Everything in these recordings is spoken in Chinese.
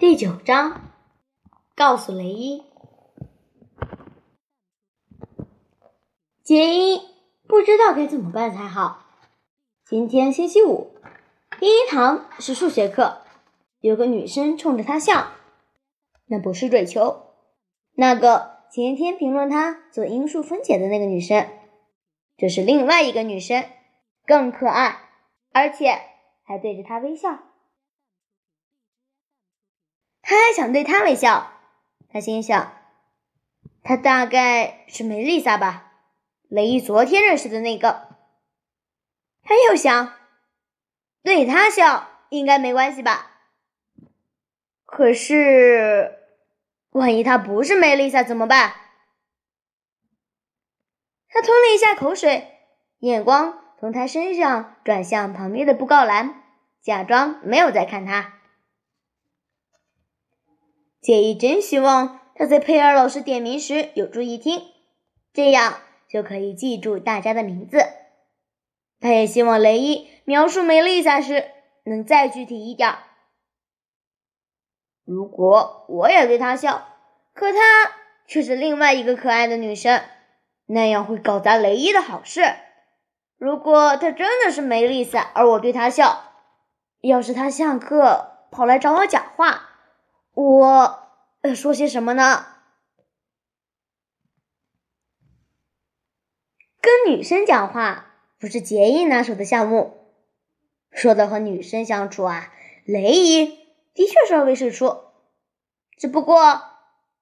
第九章，告诉雷伊，杰伊不知道该怎么办才好。今天星期五，第一堂是数学课，有个女生冲着他笑，那不是瑞秋，那个前天评论他做因数分解的那个女生，这是另外一个女生，更可爱，而且还对着他微笑。他还想对他微笑，他心想，他大概是梅丽莎吧，雷伊昨天认识的那个。他又想，对他笑应该没关系吧？可是，万一他不是梅丽莎怎么办？他吞了一下口水，眼光从他身上转向旁边的布告栏，假装没有在看他。杰伊真希望他在佩尔老师点名时有注意听，这样就可以记住大家的名字。他也希望雷伊描述梅丽莎时能再具体一点。如果我也对她笑，可她却是另外一个可爱的女生，那样会搞砸雷伊的好事。如果她真的是梅丽莎，而我对她笑，要是她下课跑来找我讲话。我呃说些什么呢？跟女生讲话不是杰伊拿手的项目。说到和女生相处啊，雷伊的确是会试出，只不过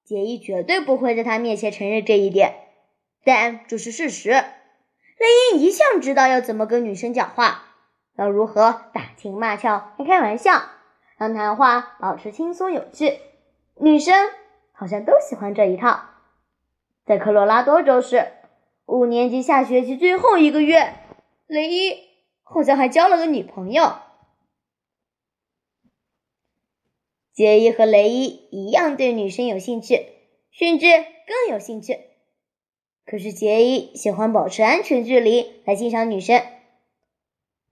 杰伊绝对不会在他面前承认这一点。但这是事实。雷伊一向知道要怎么跟女生讲话，要如何打情骂俏、开开玩笑。让谈话保持轻松有趣，女生好像都喜欢这一套。在科罗拉多州市，五年级下学期最后一个月，雷伊好像还交了个女朋友。杰伊和雷伊一样对女生有兴趣，甚至更有兴趣。可是杰伊喜欢保持安全距离来欣赏女生。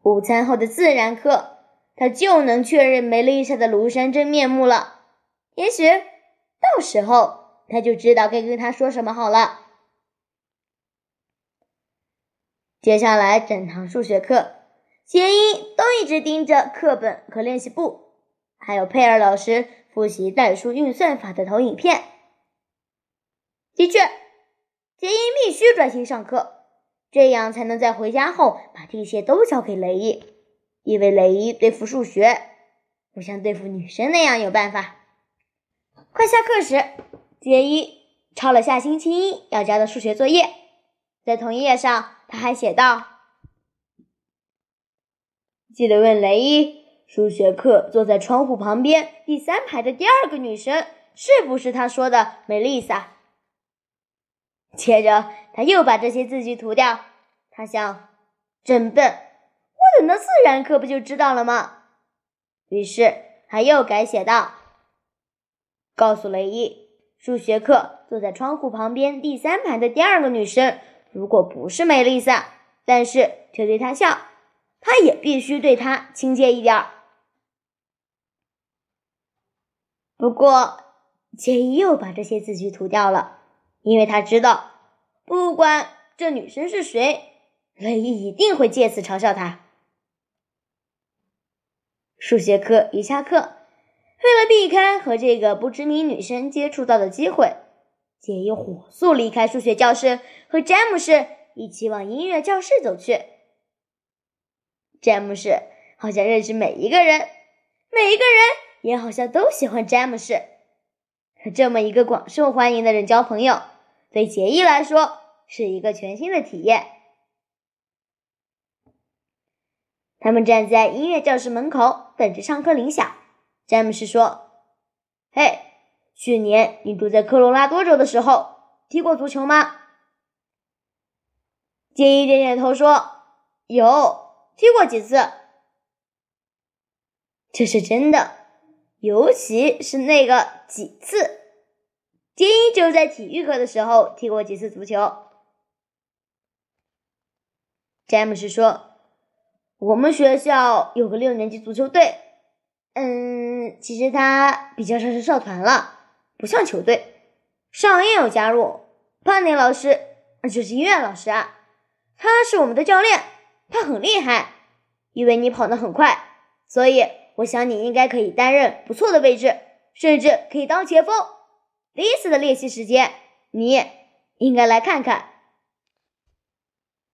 午餐后的自然课。他就能确认梅丽莎的庐山真面目了。也许到时候他就知道该跟他说什么好了。接下来整堂数学课，杰伊都一直盯着课本和练习簿，还有佩尔老师复习代数运算法的投影片。的确，杰伊必须专心上课，这样才能在回家后把这些都交给雷伊。因为雷伊对付数学不像对付女生那样有办法。快下课时，杰伊抄了下星期一要交的数学作业，在同一页上他还写道：“记得问雷伊，数学课坐在窗户旁边第三排的第二个女生是不是他说的梅丽莎？”接着他又把这些字句涂掉。他想，真笨。等到自然课不就知道了吗？于是他又改写道：“告诉雷伊，数学课坐在窗户旁边第三排的第二个女生，如果不是梅丽莎，但是却对她笑，他也必须对她亲切一点。”不过杰伊又把这些字句涂掉了，因为他知道，不管这女生是谁，雷伊一定会借此嘲笑他。数学课一下课，为了避开和这个不知名女生接触到的机会，杰伊火速离开数学教室，和詹姆士一起往音乐教室走去。詹姆士好像认识每一个人，每一个人也好像都喜欢詹姆士。和这么一个广受欢迎的人交朋友，对杰伊来说是一个全新的体验。他们站在音乐教室门口，等着上课铃响。詹姆斯说：“嘿，去年你住在科罗拉多州的时候，踢过足球吗？”杰伊点点头说：“有，踢过几次。”这是真的，尤其是那个几次。杰伊就在体育课的时候踢过几次足球。詹姆斯说。我们学校有个六年级足球队，嗯，其实他比较像是社团了，不像球队。上也有加入，潘尼老师就是音乐老师啊，他是我们的教练，他很厉害。因为你跑得很快，所以我想你应该可以担任不错的位置，甚至可以当前锋。第一次的练习时间，你应该来看看